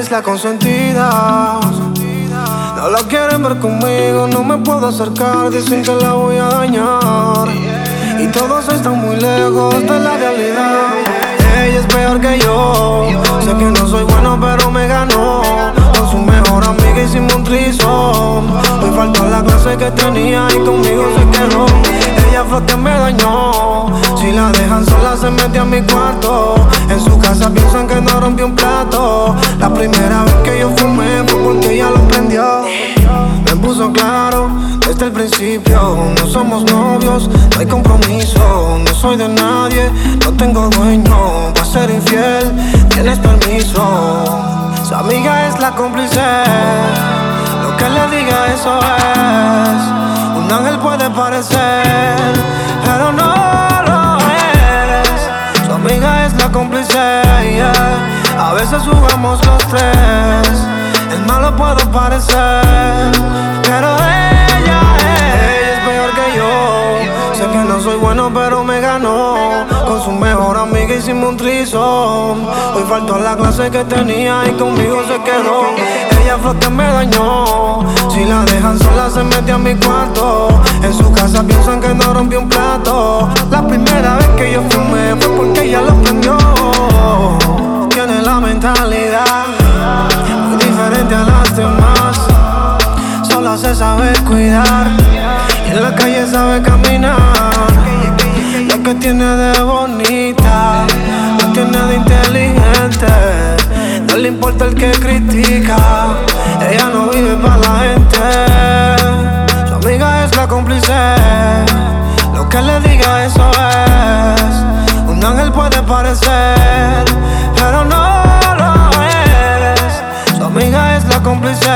es la consentida. No la quieren ver conmigo, no me puedo acercar, dicen que la voy a dañar. Y todos están muy lejos de la realidad. Ella es peor que yo. Sé que no soy bueno, pero me ganó. Piensan que no rompió un plato. La primera vez que yo fumé fue porque ella lo prendió. Me puso claro desde el principio. No somos novios, no hay compromiso. No soy de nadie, no tengo dueño. Para ser infiel, tienes permiso. Su amiga es la cómplice. Lo que le diga, eso es. Un ángel puede parecer, Jugamos los tres. El malo puedo parecer, pero ella es. Ella es peor que yo. Sé que no soy bueno, pero me ganó. Con su mejor amiga hicimos un trisom. Hoy faltó la clase que tenía y conmigo se quedó. Ella que me dañó. Si la dejan sola, se mete a mi cuarto. En su casa piensan que no rompió un plato. La primera sabe cuidar y en la calle sabe caminar. Lo que tiene de bonita, lo tiene de inteligente. No le importa el que critica, ella no vive para la gente. Su amiga es la cómplice, lo que le diga eso es. Un ángel puede parecer, pero no lo es. Su amiga es la cómplice,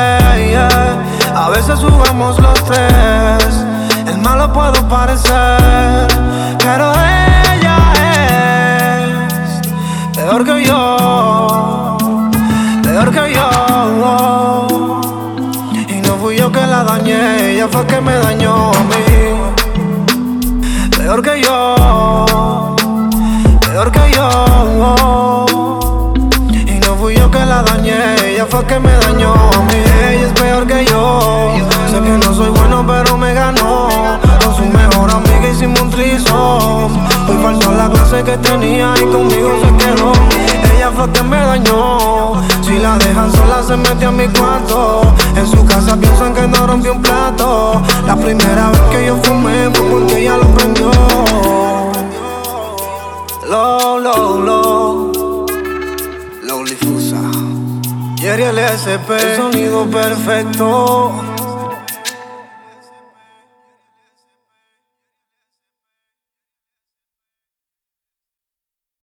yeah. A veces jugamos los tres. El malo puedo parecer, pero ella es peor que yo, peor que yo. Y no fui yo que la dañé, ella fue que me dañó a mí. Peor que yo, peor que yo. Y no fui yo que la dañé, ella fue que me dañó a mí. Que yo. Sé que no soy bueno, pero me ganó. Con su mejor amiga hicimos un trisom. Hoy faltó la clase que tenía y conmigo se quedó. Ella fue que me dañó. Si la dejan sola, se mete a mi cuarto. En su casa piensan que no rompió un plato. La primera vez que yo fumé fue porque ella lo prendió. Low, low, low. Lonely Fusa. Jerry LSP, el sonido perfecto.